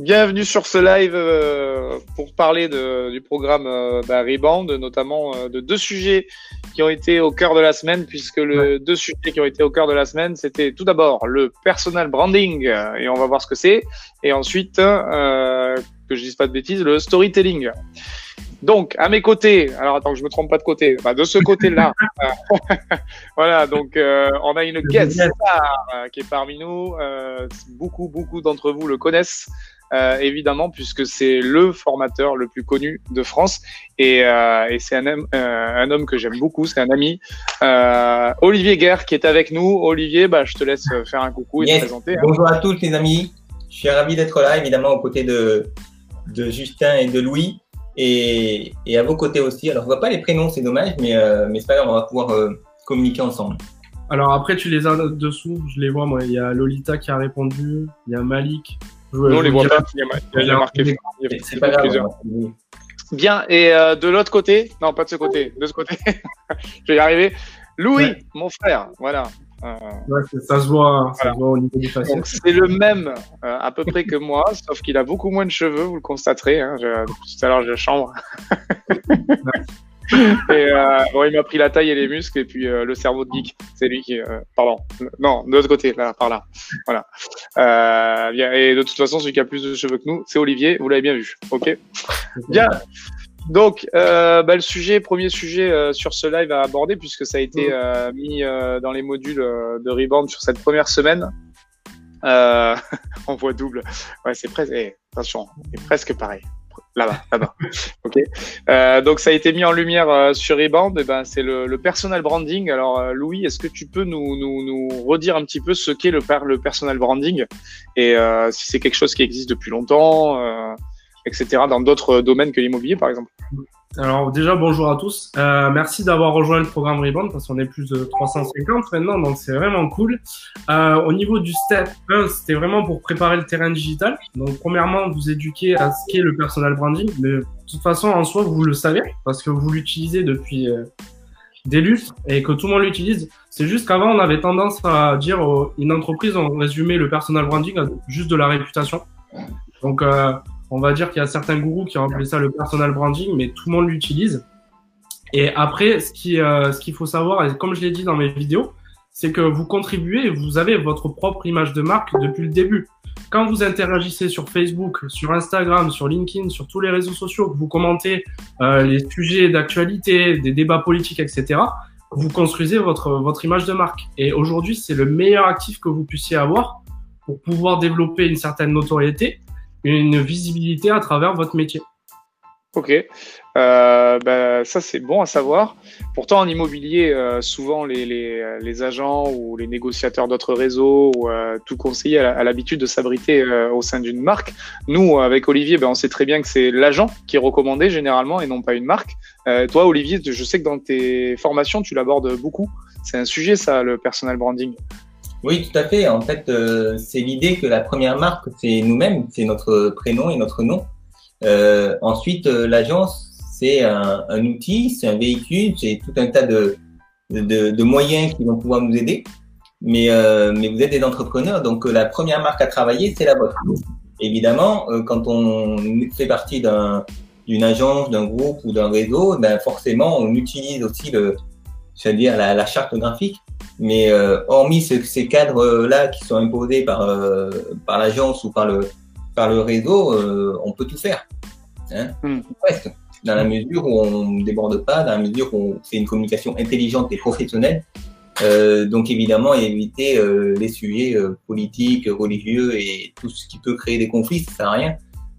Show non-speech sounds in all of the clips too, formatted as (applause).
Bienvenue sur ce live euh, pour parler de, du programme euh, bah, Rebound, notamment euh, de deux sujets qui ont été au cœur de la semaine, puisque les deux sujets qui ont été au cœur de la semaine, c'était tout d'abord le personal branding, et on va voir ce que c'est, et ensuite, que je dise pas de bêtises, le storytelling. Donc, à mes côtés, alors attends que je me trompe pas de côté, bah, de ce côté-là, (laughs) voilà, donc euh, on a une guest star euh, qui est parmi nous. Euh, beaucoup, beaucoup d'entre vous le connaissent, évidemment, puisque c'est le formateur le plus connu de France. Et, et c'est un, homme, un homme que j'aime beaucoup, c'est un ami, Olivier Guerre, qui est avec nous. Olivier, bah, je te laisse faire un coucou et te présenter. Hein. Bonjour à tous les amis, je suis ravi d'être là, évidemment, aux côtés de, de Justin et de Louis et, et, à vos côtés aussi. Alors, je vois pas les prénoms, c'est dommage, mais, euh, mais c'est pas grave, on va pouvoir euh, communiquer ensemble. Alors après, tu les as dessous, je les vois, moi. Il y a Lolita qui a répondu, il y a Malik. non, on les voit pas, il y a, marqué. C'est pas grave. Bien, et euh, de l'autre côté, non, pas de ce côté, de ce côté, (laughs) je vais y arriver. Louis, mon frère, voilà. Euh, ça se voit, ça se voit au niveau du faciès. C'est le même euh, à peu près que moi, sauf qu'il a beaucoup moins de cheveux, vous le constaterez. Hein, je, tout à l'heure, je chambre. et euh, bon, il m'a pris la taille et les muscles et puis le cerveau de geek. C'est lui qui, pardon, non, de l'autre côté, là, par là. Voilà. et de toute façon, celui qui a plus de cheveux que nous, c'est Olivier. Vous l'avez bien vu. Ok. Bien. Donc, euh, bah, le sujet, premier sujet euh, sur ce live à aborder, puisque ça a été mm. euh, mis euh, dans les modules de Rebound sur cette première semaine. (laughs) on voit double. Ouais, c'est presque. Eh, attention, c'est presque pareil. Là-bas, là-bas. (laughs) ok. donc, ça a été mis en lumière sur Rebound. Et eh ben, c'est le, le, personal branding. Alors, Louis, est-ce que tu peux nous, nous, nous redire un petit peu ce qu'est le, le personal branding et si c'est quelque chose qui existe depuis longtemps etc., dans d'autres domaines que l'immobilier, par exemple alors déjà bonjour à tous. Euh, merci d'avoir rejoint le programme Rebound parce qu'on est plus de 350 maintenant, donc c'est vraiment cool. Euh, au niveau du step 1, c'était vraiment pour préparer le terrain digital. Donc premièrement, vous éduquer à ce qu'est le personal branding, mais de toute façon en soi vous le savez parce que vous l'utilisez depuis euh, des lustres et que tout le monde l'utilise. C'est juste qu'avant on avait tendance à dire une entreprise on résumait le personal branding à juste de la réputation. Donc euh, on va dire qu'il y a certains gourous qui ont appelé ça le personal branding, mais tout le monde l'utilise. Et après, ce euh, qu'il faut savoir, et comme je l'ai dit dans mes vidéos, c'est que vous contribuez, vous avez votre propre image de marque depuis le début. Quand vous interagissez sur Facebook, sur Instagram, sur LinkedIn, sur tous les réseaux sociaux, que vous commentez euh, les sujets d'actualité, des débats politiques, etc., vous construisez votre image de marque. Et aujourd'hui, c'est le meilleur actif que vous puissiez avoir pour pouvoir développer une certaine notoriété une visibilité à travers votre métier. Ok, bah, ça c'est bon à savoir. Pourtant en immobilier, euh, souvent les, les, les, agents ou les négociateurs d'autres réseaux ou euh, tout conseiller a, l'habitude de s'abriter au sein d'une marque. Nous, avec Olivier, ben, on sait très bien que c'est l'agent qui est recommandé généralement et non pas une marque. Toi, Olivier, je sais que dans tes formations, tu l'abordes beaucoup. C'est un sujet ça, le personal branding. Oui, tout à fait. En fait, euh, c'est l'idée que la première marque, c'est nous-mêmes, c'est notre prénom et notre nom. Euh, ensuite, euh, l'agence, c'est un, un, outil, c'est un véhicule, c'est tout un tas de, de, de, moyens qui vont pouvoir nous aider. Mais, euh, mais vous êtes des entrepreneurs, donc la première marque à travailler, c'est la vôtre. Évidemment, quand on fait partie d'une agence, d'un groupe ou d'un réseau, ben forcément, on utilise aussi le, c'est-à-dire la, la charte graphique mais euh, hormis ces cadres-là qui sont imposés par, euh, par l'agence ou par le, par le réseau, euh, on peut tout faire. Hein hmm. Presque. Dans la mesure où on ne déborde pas, dans la mesure où c'est une communication intelligente et professionnelle. Euh, donc évidemment, éviter les sujets politiques, religieux et tout ce qui peut créer des conflits, ça sert à rien.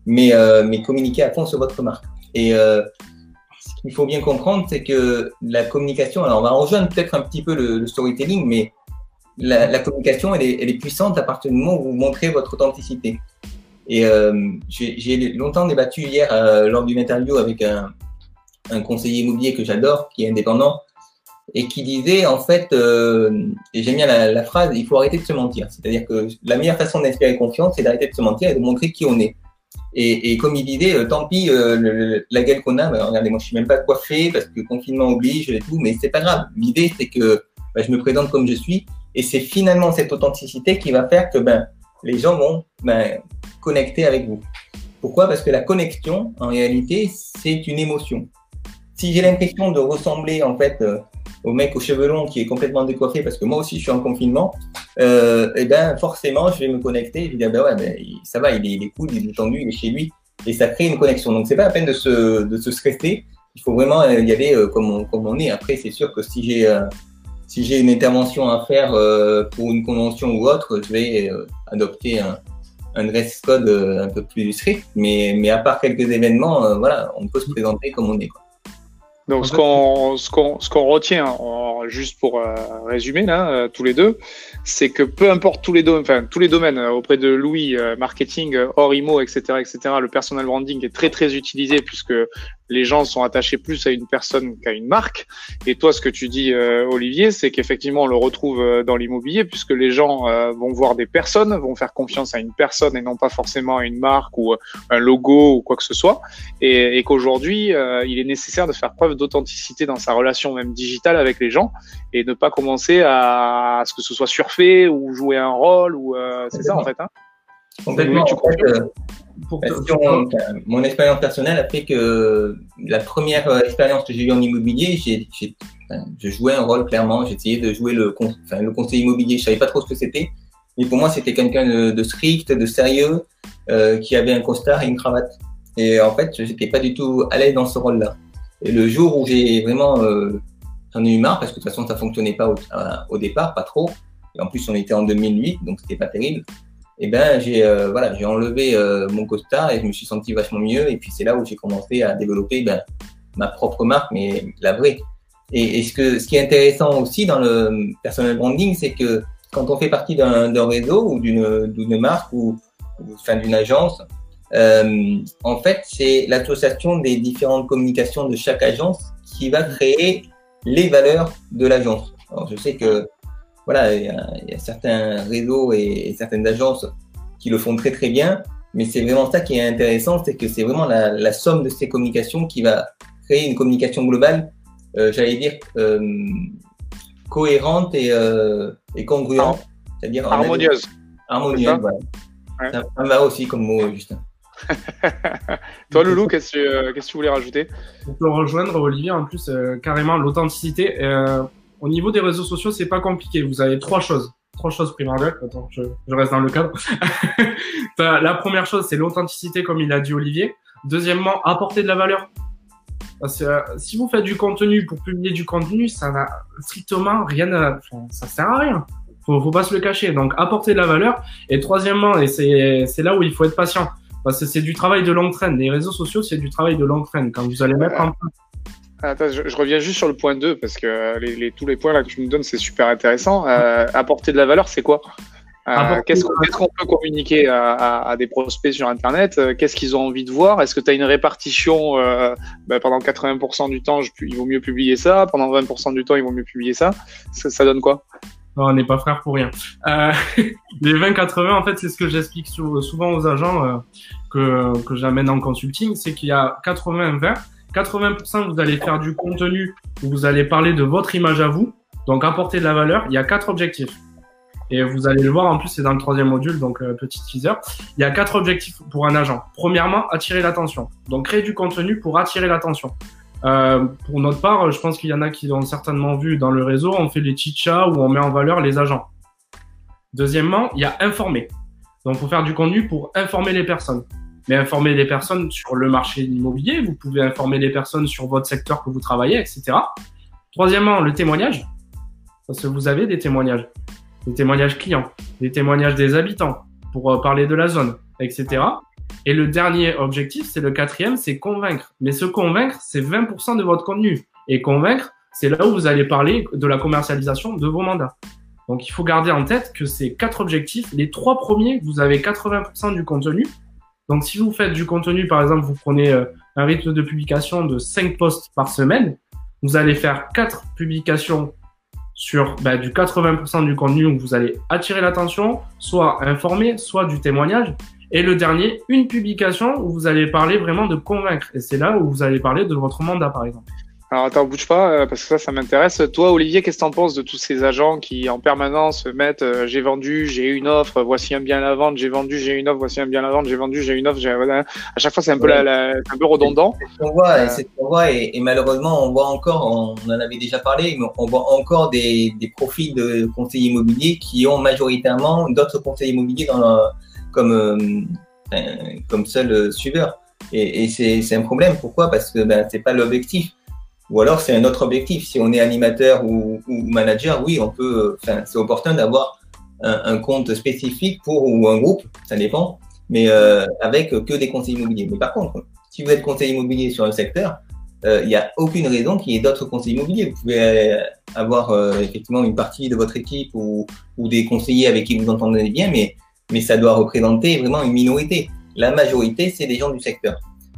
Mais, mais communiquer à fond sur votre marque. Et il faut bien comprendre, c'est que la communication, alors on va rejoindre peut-être un petit peu le, storytelling, mais la, communication, elle est, elle est, puissante à partir du moment où vous montrez votre authenticité. Et euh, j'ai longtemps débattu hier euh, lors d'une interview avec un, un conseiller immobilier que j'adore, qui est indépendant, et qui disait en fait, euh, et j'aime bien la, phrase, il faut arrêter de se mentir. C'est-à-dire que la meilleure façon d'inspirer confiance, c'est d'arrêter de se mentir et de montrer qui on est. Et, et, comme il disait, euh, tant pis euh, la gueule qu'on a, bah, regardez, moi je suis même pas coiffé parce que confinement oblige et tout, mais c'est pas grave. L'idée c'est que bah, je me présente comme je suis et c'est finalement cette authenticité qui va faire que ben les gens vont ben, connecter avec vous. Pourquoi? Parce que la connexion, en réalité, c'est une émotion. Si j'ai l'impression de ressembler en fait euh, au mec aux cheveux longs qui est complètement décoiffé, parce que moi aussi je suis en confinement, euh, et eh ben forcément je vais me connecter. Je vais dire ben ouais, ben, ça va, il est, il est cool, il est tendu, il est chez lui, et ça crée une connexion. Donc c'est pas la peine de se, de se stresser. Il faut vraiment euh, y aller euh, comme, on, comme on est. Après, c'est sûr que si j'ai euh, si j'ai une intervention à faire pour une convention ou autre, je vais adopter un, un dress code un peu plus strict. Mais, mais à part quelques événements, voilà, on peut se présenter comme on est. Quoi. Donc, ce qu'on ce qu'on ce qu'on retient, juste pour euh, résumer là, euh, tous les deux, c'est que peu importe tous les domaines, enfin tous les domaines euh, auprès de Louis, marketing, hors IMO, etc., etc., le personal branding est très très utilisé puisque les gens sont attachés plus à une personne qu'à une marque. Et toi, ce que tu dis, euh, Olivier, c'est qu'effectivement, on le retrouve euh, dans l'immobilier, puisque les gens euh, vont voir des personnes, vont faire confiance à une personne et non pas forcément à une marque ou un logo ou quoi que ce soit. Et, et qu'aujourd'hui, il est nécessaire de faire preuve d'authenticité dans sa relation même digitale avec les gens et ne pas commencer à, à ce que ce soit surfait ou jouer un rôle. ou c'est ça en fait. Hein Complètement. tu mon expérience personnelle a fait que la première euh, expérience que j'ai eue en immobilier, j'ai, je jouais un rôle clairement. J'essayais de jouer le, enfin, le conseil immobilier. Je savais pas trop ce que c'était, mais pour moi, c'était quelqu'un de, strict, de sérieux, euh, qui avait un costard et une cravate. Et en fait, j'étais pas du tout à l'aise dans ce rôle-là. Et le jour où j'ai vraiment, euh, j'en ai eu marre parce que de toute façon, ça fonctionnait pas au, au départ, pas trop. Et en plus, on était en 2008, donc c'était pas terrible et eh ben j'ai euh, voilà j'ai enlevé euh, mon costard et je me suis senti vachement mieux. Et puis c'est là où j'ai commencé à développer ben, ma propre marque mais la vraie. Et, et, ce que ce qui est intéressant aussi dans le personal branding c'est que quand on fait partie d'un réseau ou d'une marque ou, enfin d'une agence euh, en fait c'est l'association des différentes communications de chaque agence qui va créer les valeurs de l'agence. Alors je sais que voilà, il y, a, certains réseaux et, certaines agences qui le font très très bien, mais c'est vraiment ça qui est intéressant, c'est que c'est vraiment la, somme de ces communications qui va créer une communication globale, euh, j'allais dire euh, cohérente et, euh, et congruente, c'est-à-dire harmonieuse. Harmonieuse, voilà. Ça, me va aussi comme mot, Justin. (laughs) Toi, Loulou, qu'est-ce que, que, tu voulais rajouter? Peut rejoindre Olivier, en plus, carrément, l'authenticité au niveau des réseaux sociaux, c'est pas compliqué. Vous avez trois choses. Trois choses primordiales. Attends, je, reste dans le cadre. (laughs) la première chose, c'est l'authenticité, comme il a dit Olivier. Deuxièmement, apporter de la valeur. Parce que, euh, si vous faites du contenu pour publier du contenu, ça n'a strictement rien à, enfin, ça sert à rien. Faut, faut pas se le cacher. Donc, apporter de la valeur. Et troisièmement, et c'est, là où il faut être patient. Parce que c'est du travail de longue traîne. Les réseaux sociaux, c'est du travail de longue traîne. Quand vous allez mettre en place Attends, je, reviens juste sur le point 2 parce que euh, les, tous les points là que tu nous donnes, c'est super intéressant. Euh, apporter de la valeur, c'est quoi? Euh, Qu'est-ce qu'on peut communiquer à, des prospects sur Internet? Qu'est-ce qu'ils ont envie de voir? Est-ce que tu as une répartition ben, pendant 80% du temps, il vaut mieux publier ça? Pendant 20% du temps, il vaut mieux publier ça? Ça, donne quoi? On n'est pas frères pour rien. (laughs) les 20-80, en fait, c'est ce que j'explique souvent aux agents que, que j'amène en consulting, c'est qu'il y a 80-20 80% vous allez faire du contenu où vous allez parler de votre image à vous, donc apporter de la valeur. Il y a quatre objectifs. Et vous allez le voir, en plus, c'est dans le troisième module, donc euh, petit teaser. Il y a quatre objectifs pour un agent. Premièrement, attirer l'attention. Donc, créer du contenu pour attirer l'attention. Euh, pour notre part, je pense qu'il y en a qui l'ont certainement vu dans le réseau. On fait des chichas où on met en valeur les agents. Deuxièmement, il y a informer. Donc, faut faire du contenu pour informer les personnes mais informer les personnes sur le marché immobilier, vous pouvez informer les personnes sur votre secteur que vous travaillez, etc. Troisièmement, le témoignage, parce que vous avez des témoignages, des témoignages clients, des témoignages des habitants pour euh, parler de la zone, etc. Et le dernier objectif, c'est le quatrième, c'est convaincre. Mais ce convaincre, c'est 20% de votre contenu. Et convaincre, c'est là où vous allez parler de la commercialisation de vos mandats. Donc il faut garder en tête que ces quatre objectifs, les trois premiers, vous avez 80% du contenu donc, si vous faites du contenu, par exemple, vous prenez euh, un rythme de publication de 5 posts par semaine, vous allez faire 4 publications sur bah, du 80% du contenu où vous allez attirer l'attention, soit informer, soit du témoignage. Et le dernier, une publication où vous allez parler vraiment de convaincre. Et c'est là où vous allez parler de votre mandat, par exemple. Alors attends, bouge pas, euh, parce que ça, ça m'intéresse. Toi, Olivier, qu'est-ce que t'en penses de tous ces agents qui, en permanence, mettent euh, j'ai vendu, j'ai une offre, voici un bien à la vente, j'ai vendu, j'ai une offre, voici un bien à la vente, j'ai vendu, j'ai une offre. À chaque fois, c'est un peu, la, la, un peu redondant. C'est ce qu'on voit, euh... c'est ce qu'on voit et, et, malheureusement, on voit encore, on en avait déjà parlé, mais on voit encore des, des profils de conseillers immobiliers qui ont majoritairement d'autres conseillers immobiliers dans leur, comme, euh, comme seul suiveur. Et, et c'est, un problème. Pourquoi? Parce que ben, c'est pas l'objectif. Ou alors c'est un autre objectif. Si on est animateur ou, ou manager, oui, on peut. C'est opportun d'avoir un, un, compte spécifique pour ou un groupe, ça dépend, mais euh, avec que des conseils immobiliers. Mais par contre, si vous êtes conseiller immobilier sur un secteur, euh, il n'y a aucune raison qu'il y ait d'autres conseillers immobiliers. Vous pouvez avoir euh, effectivement une partie de votre équipe ou, ou, des conseillers avec qui vous entendez bien, mais, mais ça doit représenter vraiment une minorité. La majorité, c'est des gens du secteur.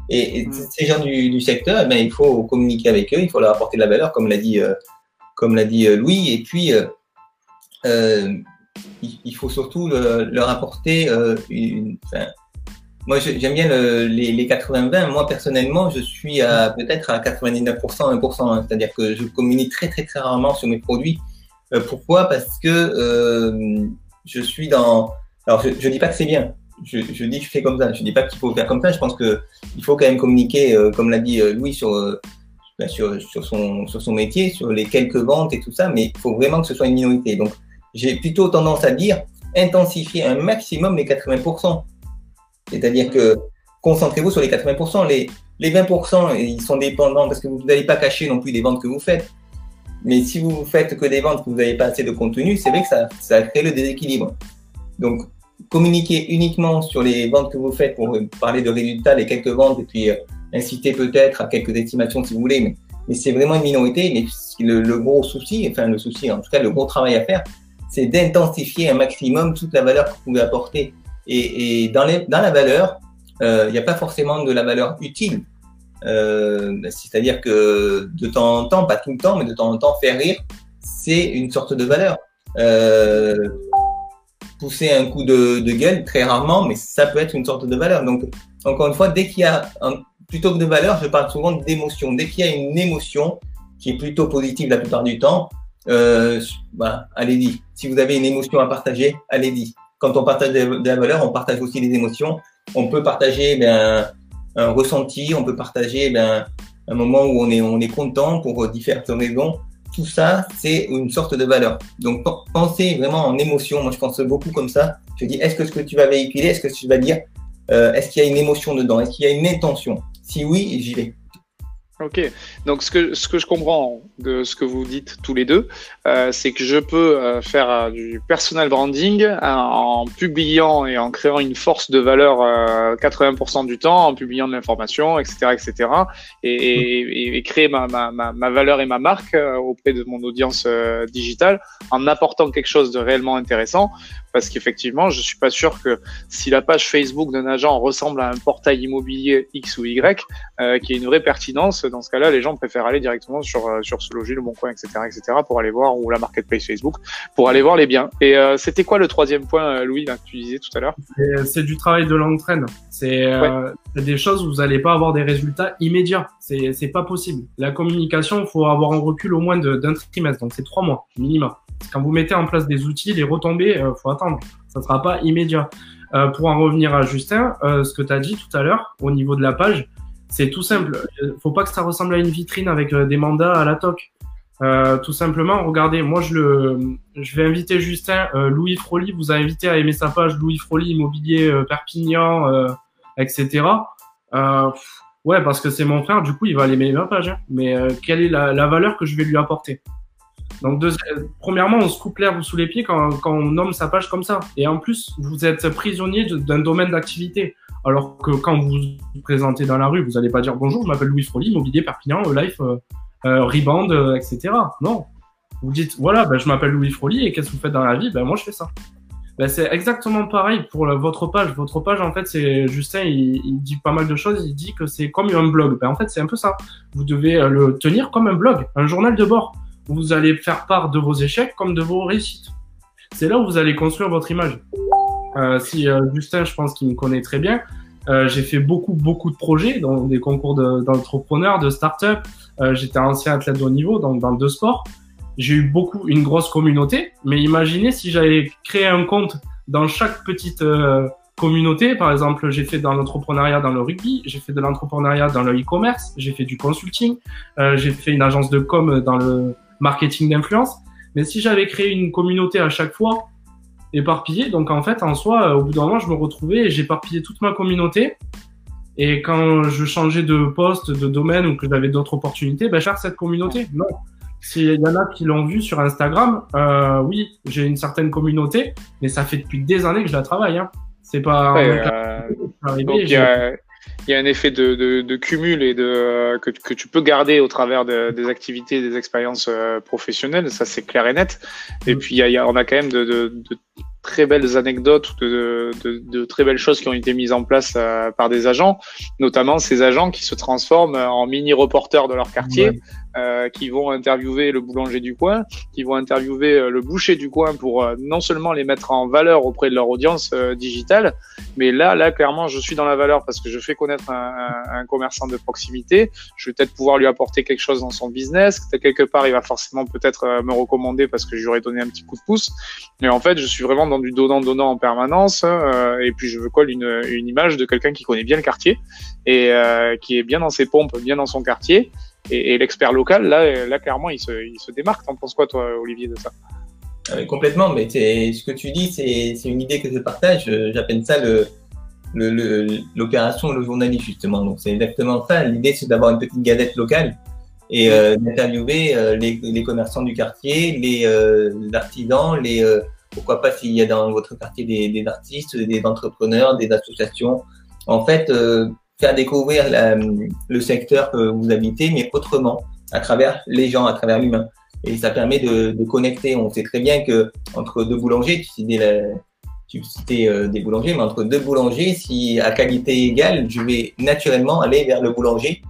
Et, et ces gens du, du secteur, eh bien, il faut communiquer avec eux, il faut leur apporter de la valeur, comme l'a dit, euh, comme l'a dit euh, Louis. Et puis, euh, il, il, faut surtout le, leur apporter une. Moi, j'aime bien le, les, les 80-20. Moi, personnellement, je suis à peut-être à 99%, 1%. Hein, C'est-à-dire que je communique très, très, très rarement sur mes produits. pourquoi? Parce que je suis dans. Alors, je ne dis pas que c'est bien je, je, dis je fais comme ça. Je dis pas qu'il faut faire comme ça. Je pense que il faut quand même communiquer, euh, comme l'a dit euh, Louis, sur, euh, ben, sur, sur, son, sur son métier, sur les quelques ventes et tout ça, mais il faut vraiment que ce soit une minorité. Donc, j'ai plutôt tendance à dire intensifier un maximum les 80%. C'est-à-dire que concentrez-vous sur les 80%. Les, les 20%, ils sont dépendants parce que vous n'allez pas cacher non plus les ventes que vous faites. Mais si vous faites que des ventes vous n'avez pas assez de contenu, c'est vrai que ça, ça crée le déséquilibre. Donc, communiquer uniquement sur les ventes que vous faites pour parler de résultats, les quelques ventes, et puis euh, inciter peut-être à quelques estimations si vous voulez, mais, c'est vraiment une minorité. Mais le, le, gros souci, enfin le souci, en tout cas le gros travail à faire, c'est d'intensifier un maximum toute la valeur que vous pouvez apporter. Et, et dans, les, dans la valeur, euh, il n'y a pas forcément de la valeur utile. Euh, C'est-à-dire que de temps en temps, pas tout le temps, mais de temps en temps, faire rire, c'est une sorte de valeur. Euh, pousser un coup de, de, gueule très rarement, mais ça peut être une sorte de valeur. Donc, encore une fois, dès qu'il y a, un, plutôt que de valeur, je parle souvent d'émotion. Dès qu'il y a une émotion qui est plutôt positive la plupart du temps, euh, bah, allez-y. Si vous avez une émotion à partager, allez-y. Quand on partage de, la valeur, on partage aussi des émotions. On peut partager ben, un ressenti, on peut partager ben, un moment où on est, on est content pour différentes raisons tout ça, c'est une sorte de valeur. Donc, pensez vraiment en émotion. Moi, je pense beaucoup comme ça. Je dis, est-ce que ce que tu vas véhiculer, est-ce que tu vas dire, euh, est-ce qu'il y a une émotion dedans? Est-ce qu'il y a une intention? Si oui, j'y vais. Ok, donc ce que, ce que je comprends de ce que vous dites tous les deux, euh, c'est que je peux euh, faire euh, du personal branding en publiant et en créant une force de valeur 80% du temps, en publiant de l'information, etc., etc., et, créer ma, ma, ma, valeur et ma marque auprès de mon audience digitale en apportant quelque chose de réellement intéressant parce qu'effectivement, je suis pas sûr que si la page Facebook d'un agent ressemble à un portail immobilier X ou Y, qui ait une vraie pertinence, dans ce cas-là, les gens préfèrent aller directement sur sur ce logis, le Bon Coin, etc., etc., pour aller voir ou la marketplace Facebook, pour aller voir les biens. Et euh, c'était quoi le troisième point, euh, Louis, là, que tu disais tout à l'heure? C'est du travail de longue traîne. C'est ouais. des choses où vous n'allez pas avoir des résultats immédiats. C'est c'est pas possible. La communication, il faut avoir un recul au moins d'un trimestre, donc c'est trois mois minimum. Quand vous mettez en place des outils, les retombées, euh, faut attendre. Ça ne sera pas immédiat. Euh, pour en revenir à Justin, euh, ce que tu as dit tout à l'heure au niveau de la page, c'est tout simple. Faut pas que ça ressemble à une vitrine avec euh, des mandats à la toque. Euh, tout simplement, regardez, moi je le, je vais inviter Justin, euh, Louis Froli, vous a invité à aimer sa page Louis Froli Immobilier Perpignan, etc. ouais, parce que c'est mon frère, du coup il va aller aimer ma page. Hein. Mais quelle est la, la valeur que je vais lui apporter? Donc, deux, premièrement, on se coupe l'herbe sous les pieds quand, quand, on nomme sa page comme ça. Et en plus, vous êtes prisonnier d'un domaine d'activité. Alors que quand vous vous présentez dans la rue, vous n'allez pas dire bonjour, je m'appelle Louis Froli, Immobilier Perpignan, Life, euh, euh, Rebound, euh, etc. Non. Vous dites, voilà, ben, je m'appelle Louis Froli et qu'est-ce que vous faites dans la vie? Ben, moi, je fais ça. Ben, c'est exactement pareil pour la, votre page. Votre page, en fait, c'est Justin, il, dit pas mal de choses. Il dit que c'est comme un blog. Ben, en fait, c'est un peu ça. Vous devez le tenir comme un blog, un journal de bord vous allez faire part de vos échecs comme de vos réussites. C'est là où vous allez construire votre image. Euh, si euh, Justin, je pense qu'il me connaît très bien, Euh, j'ai fait beaucoup, beaucoup de projets, dans des concours d'entrepreneurs, de, start-up. Euh, j'étais ancien athlète de haut niveau, donc dans deux sports. J'ai eu beaucoup, une grosse communauté. Mais imaginez si j'avais créé un compte dans chaque petite euh, communauté. Par exemple, j'ai fait dans l'entrepreneuriat dans le rugby, j'ai fait de l'entrepreneuriat dans le e-commerce, j'ai fait du consulting, euh, j'ai fait une agence de com dans le marketing d'influence. Mais si j'avais créé une communauté à chaque fois, éparpillée, donc en fait, en soi, au bout d'un moment, je me retrouvais et j'éparpillais toute ma communauté. Et quand je changeais de poste, de domaine ou que j'avais d'autres opportunités, ben, cherche cette communauté. Non. S'il y en a qui l'ont vu sur Instagram, euh, oui, j'ai une certaine communauté, mais ça fait depuis des années que je la travaille. Hein. C'est pas. Euh, il, y a, un effet de, cumul et de que, tu peux garder au travers des activités, des expériences euh, professionnelles. Ça, c'est clair et net. Et mm. puis, il y a, on a quand même de, très belles anecdotes, de, de, très belles choses qui ont été mises en place euh, par des agents, notamment ces agents qui se transforment en mini reporters de leur quartier. Euh, qui vont interviewer le boulanger du coin, qui vont interviewer euh, le boucher du coin pour euh, non seulement les mettre en valeur auprès de leur audience digitale, mais là, là, clairement, je suis dans la valeur parce que je fais connaître un, un, commerçant de proximité. Je vais peut-être pouvoir lui apporter quelque chose dans son business. Quelque part, il va forcément peut-être me recommander parce que je lui aurais donné un petit coup de pouce. Mais en fait, je suis vraiment dans du donnant-donnant en permanence. et puis, je veux coller une, une image de quelqu'un qui connaît bien le quartier et qui est bien dans ses pompes, bien dans son quartier et, l'expert local, là, là clairement, il se, il se démarque. T'en penses quoi, toi, Olivier, de ça? Ah Complètement, mais ce que tu dis, c'est une idée que je partage. J'appelle ça le, l'opération le, le, journaliste justement. Donc c'est exactement ça. L'idée c'est d'avoir une petite gazette locale et euh, d'interviewer euh, les, les, commerçants du quartier, les, euh, artisans, les pourquoi pas s'il y a dans votre quartier des, des, artistes, des entrepreneurs, des associations. En fait, faire découvrir le secteur que vous habitez, mais autrement, à travers les gens, à travers l'humain. Et ça permet de, de, connecter. On sait très bien que entre deux boulangers, tu citais, la, tu citais euh, des boulangers, mais entre deux boulangers, si à qualité égale, je vais naturellement aller vers le boulanger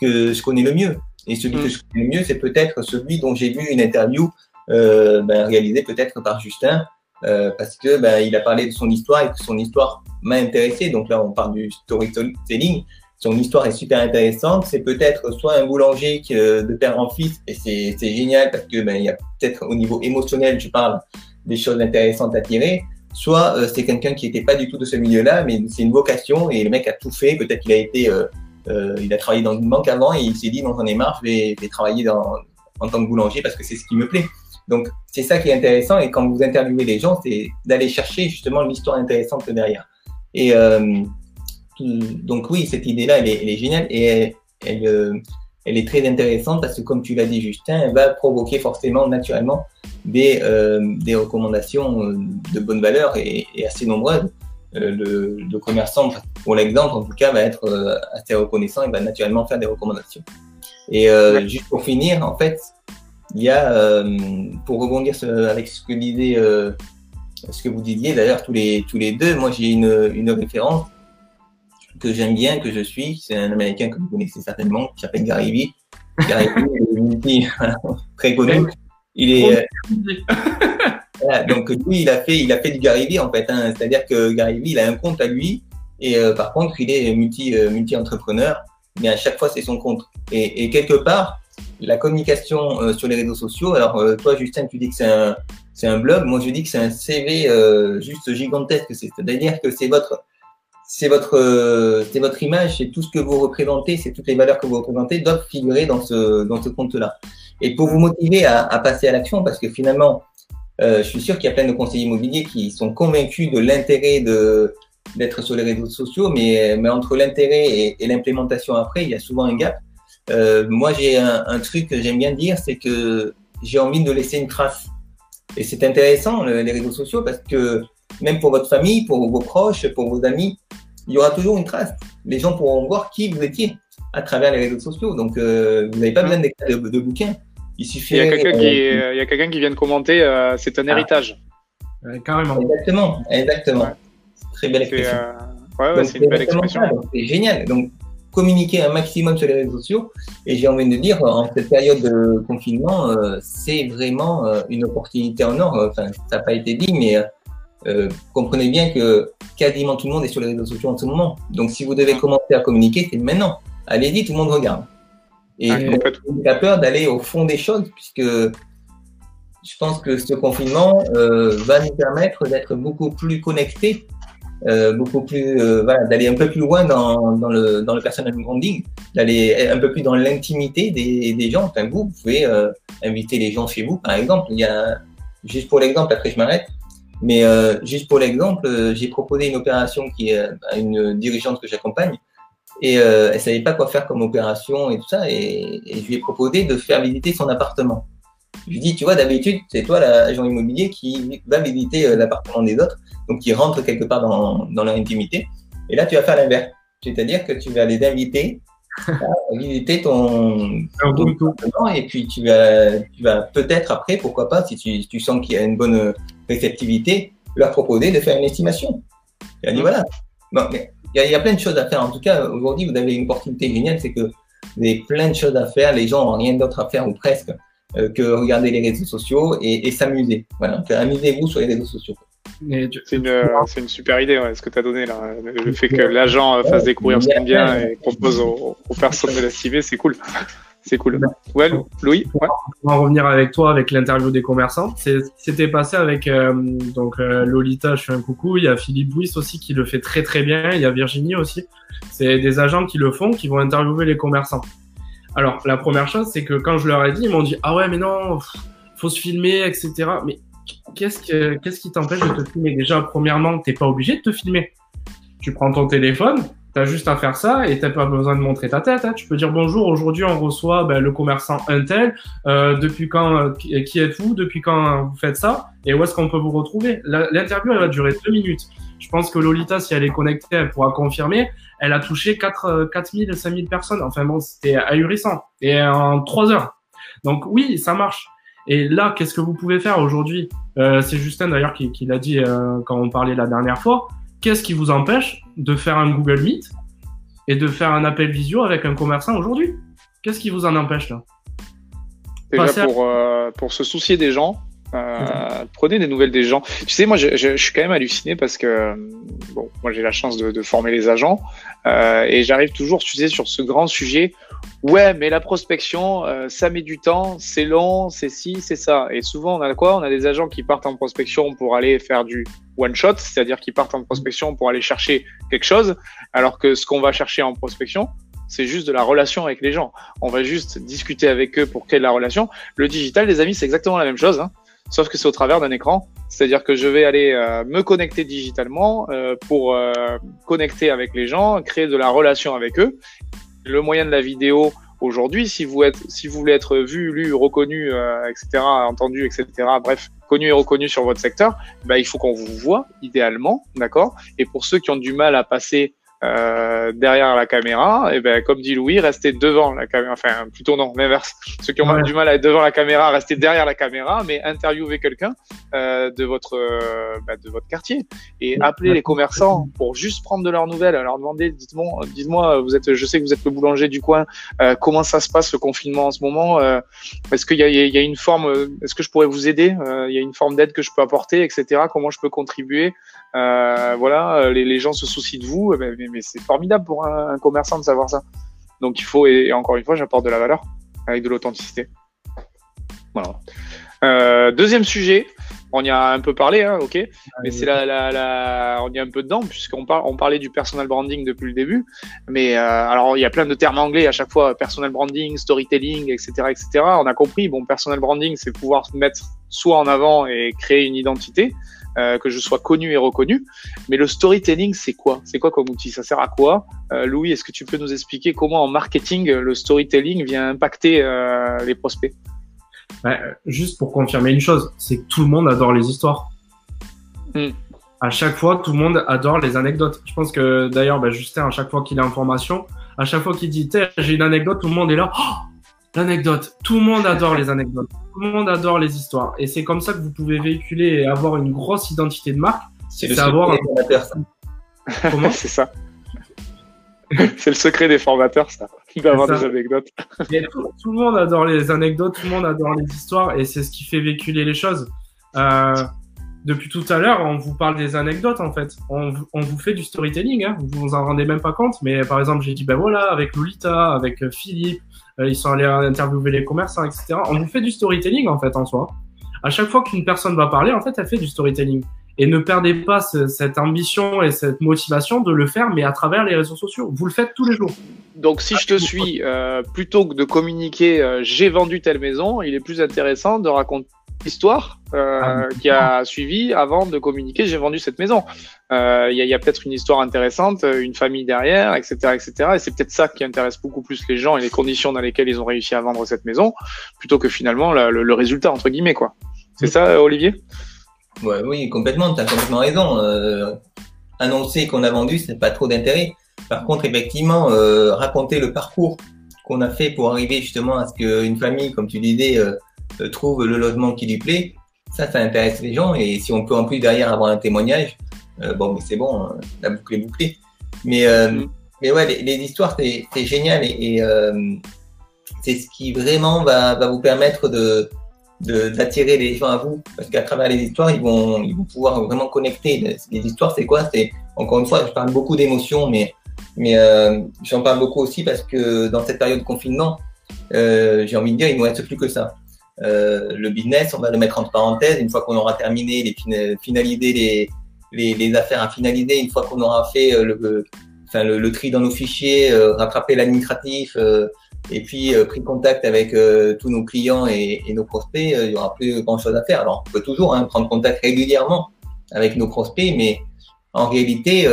que je connais le mieux. Et celui que mm. je connais le mieux, c'est peut-être celui dont j'ai vu une interview euh, ben, réalisée peut-être par Justin, euh, parce que ben, il a parlé de son histoire et que son histoire m'a intéressé. Donc là, on parle du storytelling. Son histoire est super intéressante. C'est peut-être soit un boulanger qui, euh, de père en fils, et c'est génial parce que ben, il y a peut-être au niveau émotionnel, je parle, des choses intéressantes à tirer. Soit euh, c'est quelqu'un qui n'était pas du tout de ce milieu-là, mais c'est une vocation et le mec a tout fait. Peut-être qu'il a été, euh, il a travaillé dans une banque avant et il s'est dit non j'en ai marre, je vais, je vais travailler dans, en tant que boulanger parce que c'est ce qui me plaît. Donc, c'est ça qui est intéressant. Et quand vous interviewez les gens, c'est d'aller chercher justement l'histoire intéressante derrière. Et euh, donc, oui, cette idée-là, elle, elle est, géniale et elle, euh, elle, est très intéressante parce que, comme tu l'as dit, Justin, elle va provoquer forcément, naturellement, des, euh, des recommandations de bonne valeur et, assez nombreuses. Le, le, commerçant, pour l'exemple, en tout cas, va être assez reconnaissant et va naturellement faire des recommandations. Et juste pour finir, en fait, il y a, pour rebondir avec ce que disait, ce que vous disiez d'ailleurs tous les, tous les deux, moi j'ai une, une référence que j'aime bien, que je suis. C'est un Américain que vous connaissez certainement, qui s'appelle Gary Vee. Gary Vee est très connu. Il est, (laughs) (laughs) voilà, donc lui, il a fait, il a fait du Gary Vee en fait. Hein. C'est-à-dire que Gary Vee, il a un compte à lui, et euh, par contre, il est multi, multi entrepreneur. Mais à chaque fois, c'est son compte. Et, et quelque part, la communication euh, sur les réseaux sociaux. Alors, euh, toi, Justin, tu dis que c'est un, c'est un blog. Moi, je dis que c'est un CV euh, juste gigantesque. C'est-à-dire que c'est votre, c'est votre, c'est votre image, c'est tout ce que vous représentez, c'est toutes les valeurs que vous représentez doivent figurer dans ce, dans ce compte-là. Et pour vous motiver à, à passer à l'action, parce que finalement, je suis sûr qu'il y a plein de conseillers immobiliers qui sont convaincus de l'intérêt de d'être sur les réseaux sociaux, mais, mais entre l'intérêt et, l'implémentation après, il y a souvent un gap. Euh, moi, j'ai un, truc que j'aime bien dire, c'est que j'ai envie de laisser une trace. Et c'est intéressant, les réseaux sociaux, parce que même pour votre famille, pour vos proches, pour vos amis, il y aura toujours une trace. Les gens pourront voir qui vous étiez à travers les réseaux sociaux. Donc, euh, vous n'avez pas besoin de, de, bouquins. Il suffit. Il y a quelqu'un qui, il y a quelqu'un qui vient de commenter. Euh, c'est un ah. héritage. carrément. Exactement, exactement. Très belle expression. ouais, ouais, c'est une belle expression. C'est génial. Donc, communiquer un maximum sur les réseaux sociaux. Et j'ai envie de dire, en cette période de confinement, euh, c'est vraiment euh, une opportunité en or. Enfin, ça n'a pas été dit, mais euh, comprenez bien que quasiment tout le monde est sur les réseaux sociaux en ce moment. Donc, si vous devez commencer à communiquer, c'est maintenant. Allez-y, tout le monde regarde. Et ah, on n'a peur d'aller au fond des choses, puisque je pense que ce confinement euh, va nous permettre d'être beaucoup plus connectés, euh, beaucoup plus, euh, voilà, d'aller un peu plus loin dans, dans, le, dans le personal branding, d'aller un peu plus dans l'intimité des, des gens. Enfin, vous, vous pouvez euh, inviter les gens chez vous, par exemple. Il y a, juste pour l'exemple, après je m'arrête, mais euh, juste pour l'exemple, euh, j'ai proposé une opération qui est à une dirigeante que j'accompagne et euh, elle savait pas quoi faire comme opération et tout ça et, et, je lui ai proposé de faire visiter son appartement. Je lui dis, tu vois, d'habitude, c'est toi l'agent immobilier qui va visiter euh, l'appartement des autres, donc qui rentre quelque part dans, dans leur intimité. Et là, tu vas faire l'inverse, c'est-à-dire que tu vas les inviter à visiter ton, appartement et puis tu vas, tu vas peut-être après, pourquoi pas, si tu, tu sens qu'il y a une bonne réceptivité, leur proposer de faire une estimation. Et dit, voilà. Bon, mais il y, a plein de choses à faire. En tout cas, aujourd'hui, vous avez une opportunité géniale, c'est que vous avez plein de choses à faire. Les gens n'ont rien d'autre à faire, ou presque, que regarder les réseaux sociaux et, s'amuser. Voilà, amusez-vous sur les réseaux sociaux. C'est une, une, super idée, ce que tu as donné là. Le fait que l'agent fasse découvrir ce qu'il aime bien et propose aux, aux personnes de l'estimer, c'est cool. C'est cool. Ouais, Louis ouais. On va revenir avec toi avec l'interview des commerçants. C'était passé avec euh, donc euh, Lolita, je fais un coucou. Il y a Philippe Bouis aussi qui le fait très très bien. Il y a Virginie aussi. C'est des agents qui le font, qui vont interviewer les commerçants. Alors la première chose, c'est que quand je leur ai dit, ils m'ont dit ah ouais mais non, faut se filmer, etc. Mais qu'est-ce que qu'est-ce qui t'empêche de te filmer? Déjà, premièrement, t'es pas obligé de te filmer. Tu prends ton téléphone, T'as juste à faire ça et t'as pas besoin de montrer ta tête. Hein. Tu peux dire bonjour. Aujourd'hui, on reçoit ben, le commerçant Intel. Euh, depuis quand euh, Qui êtes-vous? Depuis quand vous faites ça? Et où est-ce qu'on peut vous retrouver? L'interview, elle va durer deux minutes. Je pense que Lolita, si elle est connectée, elle pourra confirmer. Elle a touché 4, 4000, 5000 personnes. Enfin bon, c'était ahurissant. Et en trois heures. Donc oui, ça marche. Et là, qu'est-ce que vous pouvez faire aujourd'hui? Euh, C'est Justin d'ailleurs qui, qui l'a dit euh, quand on parlait la dernière fois qu'est-ce qui vous empêche de faire un Google Meet et de faire un appel visio avec un commerçant aujourd'hui. Qu'est-ce qui vous en empêche là? Déjà pour, euh, pour se soucier des gens, euh, prenez des nouvelles des gens. Tu sais, moi, je, je, suis quand même halluciné parce que, bon, moi, j'ai la chance de, de, former les agents euh, et j'arrive toujours, tu sais, sur ce grand sujet. Ouais, mais la prospection, euh, ça met du temps, c'est long, c'est ci, c'est ça. Et souvent, on a quoi? On a des agents qui partent en prospection pour aller faire du one shot, c'est-à-dire qui partent en prospection pour aller chercher quelque chose, alors que ce qu'on va chercher en prospection, c'est juste de la relation avec les gens. On va juste discuter avec eux pour créer de la relation. Le digital, les amis, c'est exactement la même chose. Hein sauf que c'est au travers d'un écran. C'est-à-dire que je vais aller euh, me connecter digitalement euh, pour euh, connecter avec les gens, créer de la relation avec eux. Le moyen de la vidéo aujourd'hui, si vous êtes, si vous voulez être vu, lu, reconnu, etc., entendu, etc., bref, connu et reconnu sur votre secteur, bah, il faut qu'on vous voit idéalement, d'accord? Et pour ceux qui ont du mal à passer euh, derrière la caméra, et ben comme dit Louis, restez devant la caméra, enfin plutôt non, l'inverse. Ceux qui ont du mal à être devant la caméra, restez derrière la caméra, mais interviewez quelqu'un euh, de votre euh, bah, de votre quartier et appelez les commerçants pour juste prendre de leurs nouvelles, leur demander, dites-moi, dites-moi, vous êtes, je sais que vous êtes le boulanger du coin, euh, comment ça se passe le confinement en ce moment Est-ce qu'il y a, il y a une forme, est-ce que je pourrais vous aider Il y a une forme d'aide que je peux apporter, etc. Comment je peux contribuer Voilà, les, les, gens se soucient de vous, mais, mais c'est formidable pour un, commerçant de savoir ça. Donc il faut, et, encore une fois, j'apporte de la valeur avec de l'authenticité. Voilà. Euh, deuxième sujet, on y a un peu parlé, hein, ok, mais c'est la, la, on y a un peu dedans puisqu'on on parlait du personal branding depuis le début, mais euh, alors il y a plein de termes anglais à chaque fois, personal branding, storytelling, etc., etc. On a compris, bon, personal branding, c'est pouvoir se mettre soit en avant et créer une identité, euh, que je sois connu et reconnu. Mais le storytelling, c'est quoi? C'est quoi comme outil? Ça sert à quoi? Euh, Louis, est-ce que tu peux nous expliquer comment en marketing le storytelling vient impacter euh, les prospects? Bah, Juste pour confirmer une chose, c'est que tout le monde adore les histoires. Hmm. À chaque fois, tout le monde adore les anecdotes. Je pense que d'ailleurs, bah, Justin, à chaque fois qu'il a information, à chaque fois qu'il dit j'ai une anecdote, tout le monde est là. Oh L'anecdote. Tout le monde adore les anecdotes. Tout le monde adore les histoires. Et c'est comme ça que vous pouvez véhiculer et avoir une grosse identité de marque. C'est avoir un... (laughs) Comment (laughs) C'est ça. (laughs) c'est le secret des formateurs, ça, d'avoir des anecdotes. tout, le monde adore les anecdotes, tout le monde adore les histoires, et c'est ce qui fait véhiculer les choses. Euh, depuis tout à l'heure, on vous parle des anecdotes en fait. On, vous fait du storytelling, hein. vous vous en rendez même pas compte. Mais par exemple, j'ai dit ben voilà, avec Lolita, avec euh, Philippe, ils sont allés interviewer les commerçants, etc. On vous fait du storytelling en fait en soi. À chaque fois qu'une personne va parler, en fait, elle fait du storytelling. Et ne perdez pas cette ambition et cette motivation de le faire, mais à travers les réseaux sociaux. Vous le faites tous les jours. Donc, si je te suis, euh, plutôt que de communiquer j'ai vendu telle maison, il est plus intéressant de raconter histoire euh, ah, qui a suivi avant de communiquer j'ai vendu cette maison. Euh, il y a, peut-être une histoire intéressante, une famille derrière, etc., etc. Et c'est peut-être ça qui intéresse beaucoup plus les gens et les conditions dans lesquelles ils ont réussi à vendre cette maison, plutôt que finalement le, le, résultat entre guillemets quoi. C'est ça, Olivier? Ouais, Oui, complètement. Tu as complètement raison. Euh, annoncer qu'on a vendu, c'est pas trop d'intérêt. Par contre, effectivement, euh, raconter le parcours qu'on a fait pour arriver justement à ce qu'une famille, comme tu disais, euh, euh, trouve le logement qui lui plaît, ça, ça intéresse les gens. Et si on peut en plus derrière avoir un témoignage, euh, bon, mais c'est bon, hein, la boucle est bouclée. Mais, euh, mm. mais ouais, les, les histoires, c'est génial et, c'est ce qui vraiment va, va vous permettre de d'attirer les gens à vous parce qu'à travers les histoires ils vont ils vont pouvoir vraiment connecter les, histoires c'est quoi? C'est encore une fois je parle beaucoup d'émotions mais mais j'en parle beaucoup aussi parce que dans cette période de confinement j'ai envie de dire il ne nous reste plus que ça euh, le business, on va le mettre entre parenthèses. Une fois qu'on aura terminé, les finaliser les, affaires à finaliser, une fois qu'on aura fait euh, le, le, tri dans nos fichiers, euh, rattraper l'administratif, et puis pris contact avec tous nos clients et, nos prospects, il y aura plus grand chose à faire. Alors, on peut toujours hein, prendre contact régulièrement avec nos prospects, mais en réalité,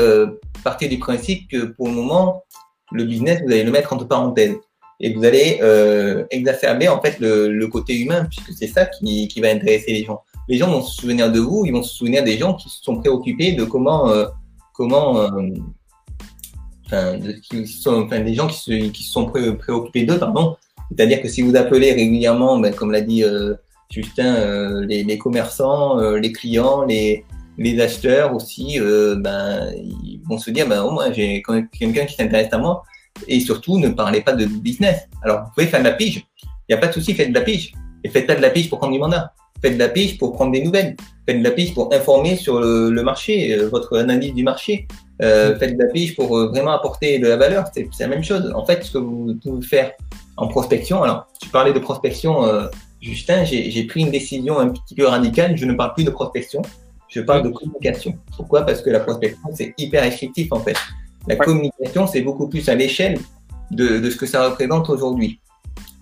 partez du principe que pour le moment, le business, vous allez le mettre entre parenthèses et vous allez euh, exacerber en fait le, côté humain, puisque c'est ça qui, qui, va intéresser les gens. Les gens vont se souvenir de vous, ils vont se souvenir des gens qui se sont préoccupés de comment, euh, comment, euh, enfin, des gens qui se, qui sont pré, préoccupés d'eux, pardon. C'est-à-dire que si vous appelez régulièrement, ben, comme l'a dit Justin, les, les, commerçants, les clients, les, les acheteurs aussi, ben, ils vont se dire, ben, au moins j'ai quelqu'un qui s'intéresse à moi et surtout ne parlez pas de business. Alors, vous pouvez faire de la pige, il n'y a pas de souci, faites de la pige. Et faites pas de la pige pour prendre du mandat. Faites de la pige pour prendre des nouvelles. Faites de la pige pour informer sur le, marché, euh, votre analyse du marché. Euh, faites de la pige pour euh, vraiment apporter de la valeur. C'est la même chose. En fait, ce que vous pouvez faire en prospection, alors, tu parlais de prospection, euh, Justin, j'ai pris une décision un petit peu radicale. Je ne parle plus de prospection, je parle de communication. Pourquoi? Parce que la prospection, c'est hyper restrictif en fait. La communication, c'est beaucoup plus à l'échelle de, de, ce que ça représente aujourd'hui.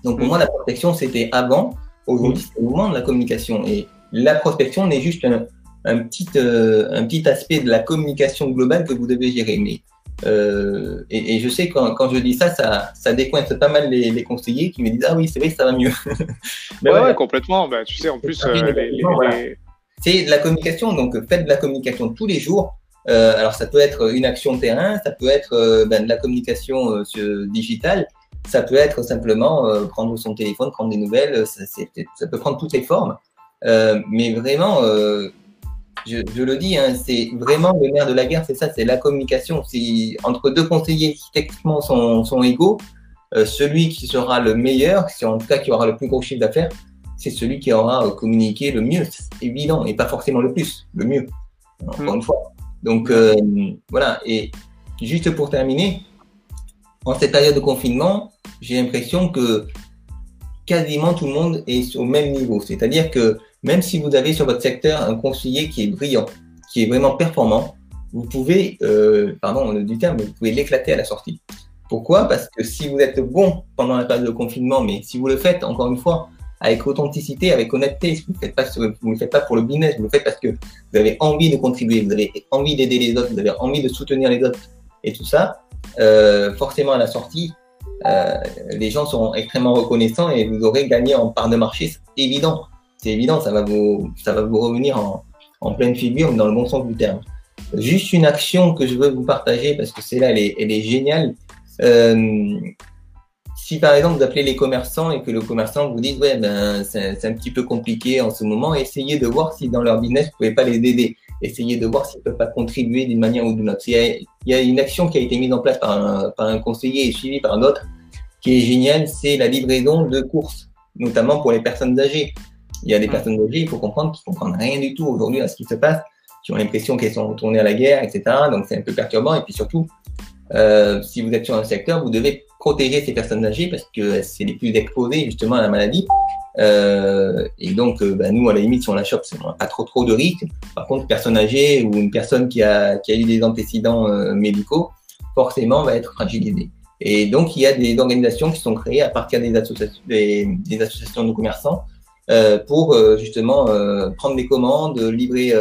Donc pour mm. moi, la protection, c'était avant. Aujourd'hui, c'est le moment de la communication. Et la prospection n'est juste un, un petit, euh, un petit aspect de la communication globale que vous devez gérer. Mais, euh, et, et, je sais quand, quand je dis ça, ça, ça décoince pas mal les, les, conseillers qui me disent Ah oui, c'est vrai, ça va mieux. (laughs) ouais, ouais, complètement. Bah, tu sais, en plus, euh, les, c'est de la communication. Donc faites de la communication tous les jours. Euh, alors ça peut être une action terrain, ça peut être euh, ben, de la communication euh, digitale, ça peut être simplement prendre son téléphone, prendre des nouvelles, ça, ça peut prendre toutes les formes. mais vraiment, je, je, le dis, hein, c'est vraiment le nerf de la guerre, c'est ça, c'est la communication. Si entre deux conseillers qui techniquement sont, sont égaux, celui qui sera le meilleur, en tout cas qui aura le plus gros chiffre d'affaires, c'est celui qui aura communiqué le mieux, c'est évident, et pas forcément le plus, le mieux. Encore une fois. Donc euh, voilà, et juste pour terminer, en cette période de confinement, j'ai l'impression que quasiment tout le monde est au même niveau. C'est-à-dire que même si vous avez sur votre secteur un conseiller qui est brillant, qui est vraiment performant, vous pouvez, euh, pardon du terme, vous pouvez l'éclater à la sortie. Pourquoi? Parce que si vous êtes bon pendant la période de confinement, mais si vous le faites, encore une fois, avec authenticité, avec honnêteté. Vous ne le faites pas pour le business, vous le faites parce que vous avez envie de contribuer, vous avez envie d'aider les autres, vous avez envie de soutenir les autres et tout ça. Euh, forcément, à la sortie, euh, les gens seront extrêmement reconnaissants et vous aurez gagné en part de marché. C'est évident, c'est évident, ça va vous, ça va vous revenir en, en pleine figure, dans le bon sens du terme. Juste une action que je veux vous partager parce que c'est là, elle est, elle est géniale. Euh, si par exemple vous appelez les commerçants et que le commerçant vous dit ouais ben c'est un petit peu compliqué en ce moment, essayez de voir si dans leur business vous pouvez pas les aider. Essayez de voir s'ils peuvent pas contribuer d'une manière ou d'une autre. Il y, a, une action qui a été mise en place par un, par un conseiller et suivie par un autre qui est géniale, c'est la livraison de courses, notamment pour les personnes âgées. Il y a des personnes âgées, il faut comprendre qu'ils comprennent rien du tout aujourd'hui à ce qui se passe, qui ont l'impression qu'elles sont retournées à la guerre, etc. Donc c'est un peu perturbant. Et puis surtout, euh, si vous êtes sur un secteur, vous devez protéger ces personnes âgées parce que c'est les plus exposées justement à la maladie. Euh, et donc, euh, bah, nous, à la limite, si on la chope, c'est pas trop trop de risques. Par contre, une personne âgée ou une personne qui a, qui a eu des antécédents euh, médicaux, forcément, va être fragilisée. Et donc, il y a des organisations qui sont créées à partir des associations, des, des associations de commerçants pour justement prendre des commandes, livrer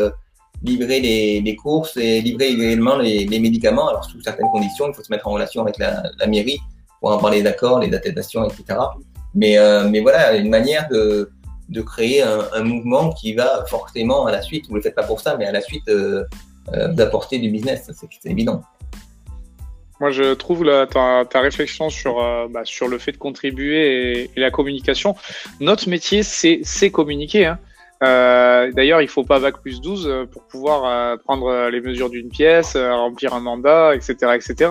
livrer les, courses et livrer également les, médicaments. Alors, sous certaines conditions, il faut se mettre en relation avec la, mairie pour avoir les accords, les attestations, etc. Mais, euh, mais voilà, une manière de, de créer un, mouvement qui va forcément à la suite, vous ne le faites pas pour ça, mais à la suite euh, euh, d'apporter du business, c'est évident. Moi, je trouve ta, réflexion sur, bah, sur le fait de contribuer et, et la communication. Notre métier, c'est communiquer. Hein. Euh, D'ailleurs, il faut pas bac plus 12 euh, pour pouvoir euh, prendre les mesures d'une pièce, euh, remplir un mandat, etc., etc.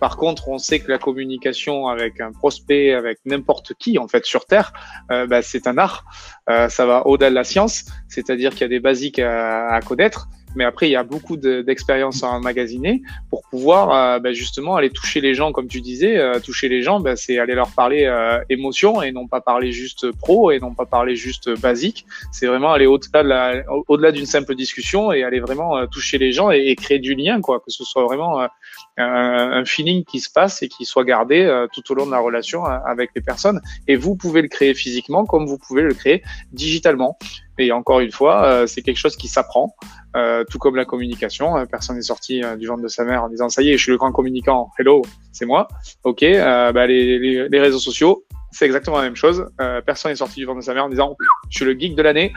Par contre, on sait que la communication avec un prospect, avec n'importe qui en fait sur Terre, bah, c'est un art. ça va au-delà de la science, c'est-à-dire qu'il y a des basiques à, à connaître. Mais après, il y a beaucoup d'expériences à emmagasiner pour pouvoir euh, bah, justement aller toucher les gens, comme tu disais. Euh, toucher les gens, bah, c'est aller leur parler euh, émotion et non pas parler juste pro et non pas parler juste basique. C'est vraiment aller au-delà au-delà d'une simple discussion et aller vraiment toucher les gens et, et, créer du lien, quoi. Que ce soit vraiment un, feeling qui se passe et qui soit gardé tout au long de la relation avec les personnes. Et vous pouvez le créer physiquement comme vous pouvez le créer digitalement. Et encore une fois, c'est quelque chose qui s'apprend. Euh, tout comme la communication. Euh, personne n'est sorti euh, du ventre de sa mère en disant ça y est, je suis le grand communicant. Hello, c'est moi. Ok. Bah, les, les, les, réseaux sociaux, c'est exactement la même chose. personne n'est sorti du ventre de sa mère en disant je suis le geek de l'année.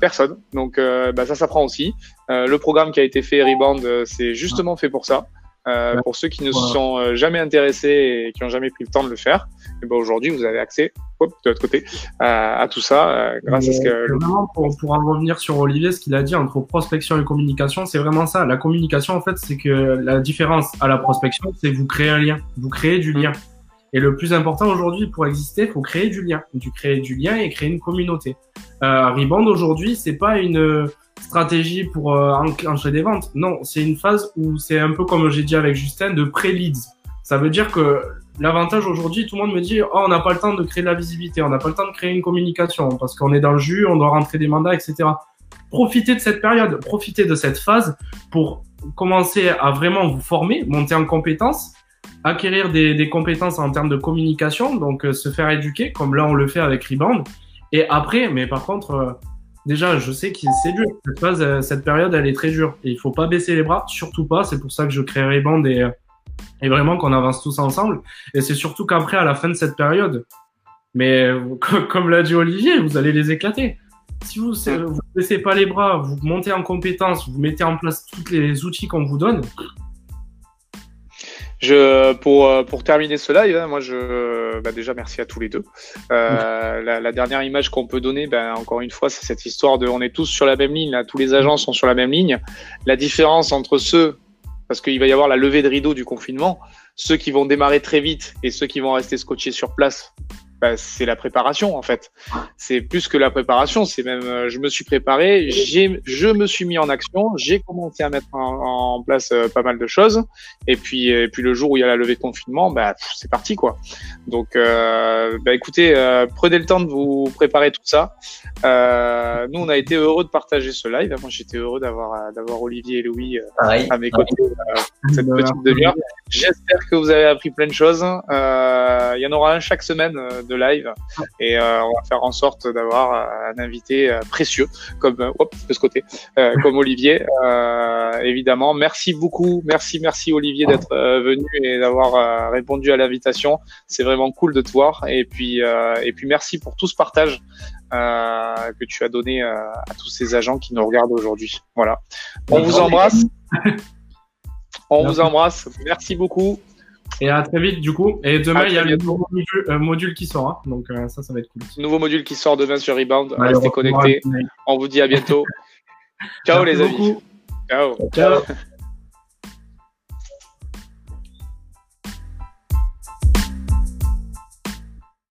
personne. Donc bah, ça s'apprend aussi. le programme qui a été fait Rebound, c'est justement fait pour ça. Euh, pour ceux qui ne se sont euh, jamais intéressés et qui n'ont jamais pris le temps de le faire, et ben aujourd'hui vous avez accès hop, de l'autre côté à, à, tout ça euh, grâce à ce que. Vraiment, pour, pour en revenir sur Olivier, ce qu'il a dit entre prospection et communication, c'est vraiment ça. La communication, en fait, c'est que la différence à la prospection, c'est vous créez un lien, vous créez du lien. Et le plus important aujourd'hui pour exister, il faut créer du lien. Du créer du lien et créer une communauté. Euh, Rebound aujourd'hui, c'est pas une stratégie pour euh, enclencher des ventes. Non, c'est une phase où c'est un peu comme j'ai dit avec Justin, de pré-leads. Ça veut dire que l'avantage aujourd'hui, tout le monde me dit, oh, on n'a pas le temps de créer de la visibilité, on n'a pas le temps de créer une communication parce qu'on est dans le jus, on doit rentrer des mandats, etc. Profitez de cette période, profitez de cette phase pour commencer à vraiment vous former, monter en compétences, acquérir des, des compétences en termes de communication, donc euh, se faire éduquer, comme là on le fait avec Rebound. Et après, mais par contre, euh, déjà, je sais que c'est dur. Cette phase, euh, cette période, elle est très dure. Et il faut pas baisser les bras, surtout pas. C'est pour ça que je crée Band et, euh, et vraiment qu'on avance tous ensemble. Et c'est surtout qu'après, à la fin de cette période, mais (laughs) comme l'a dit Olivier, vous allez les éclater. Si vous vous baissez pas les bras, vous montez en compétence, vous mettez en place tous les outils qu'on vous donne, je, pour, euh, pour terminer ce live, hein, moi, je, bah déjà, merci à tous les deux. Euh, (laughs) la, la, dernière image qu'on peut donner, ben, encore une fois, c'est cette histoire de, on est tous sur la même ligne, là, tous les agents sont sur la même ligne. La différence entre ceux, parce qu'il va y avoir la levée de rideau du confinement, ceux qui vont démarrer très vite et ceux qui vont rester scotchés sur place bah, c'est la préparation en fait. C'est plus que la préparation, c'est même euh, je me suis préparé, j'ai je me suis mis en action, j'ai commencé à mettre en, en place euh, pas mal de choses et puis et puis le jour où il y a la levée de confinement, bah c'est parti quoi. Donc euh, bah, écoutez, euh, prenez le temps de vous préparer tout ça. nous on a été heureux de partager ce live. Moi j'étais heureux d'avoir d'avoir Olivier et Louis à mes côtés cette petite demi-heure. J'espère que vous avez appris plein de choses. Il y en aura un chaque semaine de live et euh, on va faire en sorte d'avoir euh, un invité euh, précieux comme hop, de ce côté (laughs) comme Olivier évidemment merci beaucoup merci merci Olivier d'être venu et d'avoir répondu à l'invitation c'est vraiment cool de te voir et puis et puis merci pour tout ce partage que tu as donné à tous ces agents qui nous regardent aujourd'hui. Voilà. On vous embrasse. (laughs) On vous embrasse. Merci beaucoup. Et à très vite, du coup. Et demain, il y a le nouveau euh, module, qui sort. Hein. Donc, euh, ça, ça va être cool. Nouveau module qui sort demain sur Rebound. Restez connectés. On vous dit à bientôt. (laughs) Ciao, les amis. Ciao. Ciao.